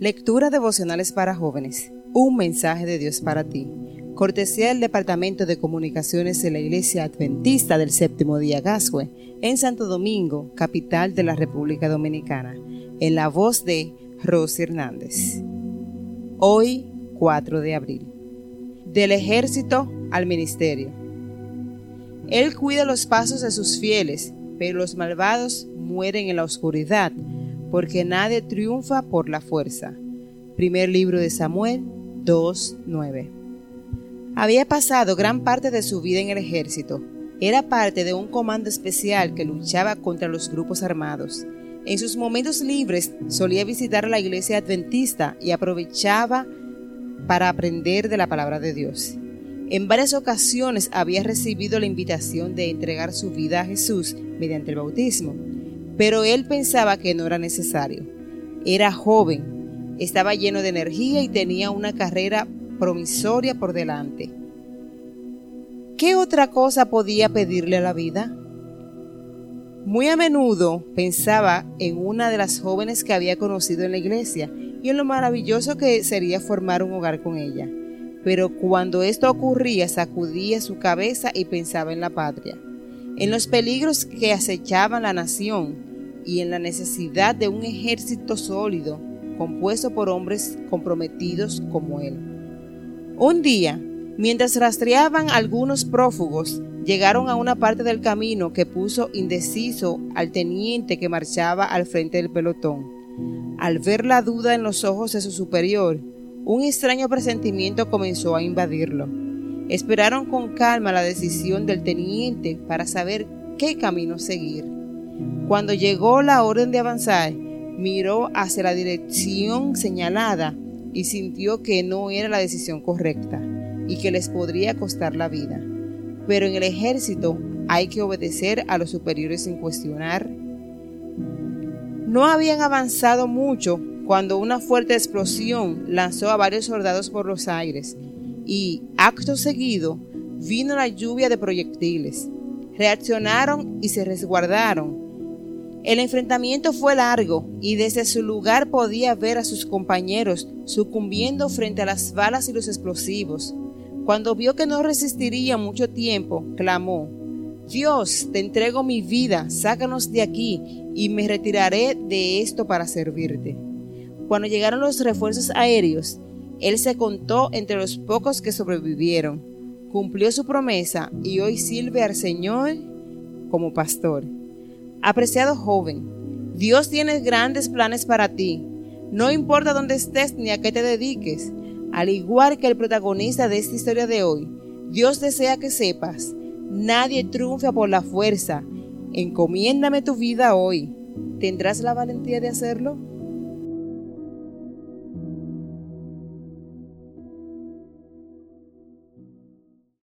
Lectura devocionales para jóvenes. Un mensaje de Dios para ti. Cortesía del Departamento de Comunicaciones de la Iglesia Adventista del Séptimo Día Gascue, en Santo Domingo, capital de la República Dominicana, en la voz de Rosy Hernández. Hoy, 4 de abril. Del ejército al ministerio. Él cuida los pasos de sus fieles, pero los malvados mueren en la oscuridad porque nadie triunfa por la fuerza. Primer libro de Samuel 2.9. Había pasado gran parte de su vida en el ejército. Era parte de un comando especial que luchaba contra los grupos armados. En sus momentos libres solía visitar la iglesia adventista y aprovechaba para aprender de la palabra de Dios. En varias ocasiones había recibido la invitación de entregar su vida a Jesús mediante el bautismo pero él pensaba que no era necesario. Era joven, estaba lleno de energía y tenía una carrera promisoria por delante. ¿Qué otra cosa podía pedirle a la vida? Muy a menudo pensaba en una de las jóvenes que había conocido en la iglesia y en lo maravilloso que sería formar un hogar con ella. Pero cuando esto ocurría sacudía su cabeza y pensaba en la patria en los peligros que acechaban la nación y en la necesidad de un ejército sólido compuesto por hombres comprometidos como él. Un día, mientras rastreaban algunos prófugos, llegaron a una parte del camino que puso indeciso al teniente que marchaba al frente del pelotón. Al ver la duda en los ojos de su superior, un extraño presentimiento comenzó a invadirlo. Esperaron con calma la decisión del teniente para saber qué camino seguir. Cuando llegó la orden de avanzar, miró hacia la dirección señalada y sintió que no era la decisión correcta y que les podría costar la vida. Pero en el ejército hay que obedecer a los superiores sin cuestionar. No habían avanzado mucho cuando una fuerte explosión lanzó a varios soldados por los aires y, acto seguido, vino la lluvia de proyectiles. Reaccionaron y se resguardaron. El enfrentamiento fue largo y desde su lugar podía ver a sus compañeros sucumbiendo frente a las balas y los explosivos. Cuando vio que no resistiría mucho tiempo, clamó, Dios, te entrego mi vida, sácanos de aquí y me retiraré de esto para servirte. Cuando llegaron los refuerzos aéreos, él se contó entre los pocos que sobrevivieron, cumplió su promesa y hoy sirve al Señor como pastor. Apreciado joven, Dios tiene grandes planes para ti. No importa dónde estés ni a qué te dediques. Al igual que el protagonista de esta historia de hoy, Dios desea que sepas, nadie triunfa por la fuerza. Encomiéndame tu vida hoy. ¿Tendrás la valentía de hacerlo?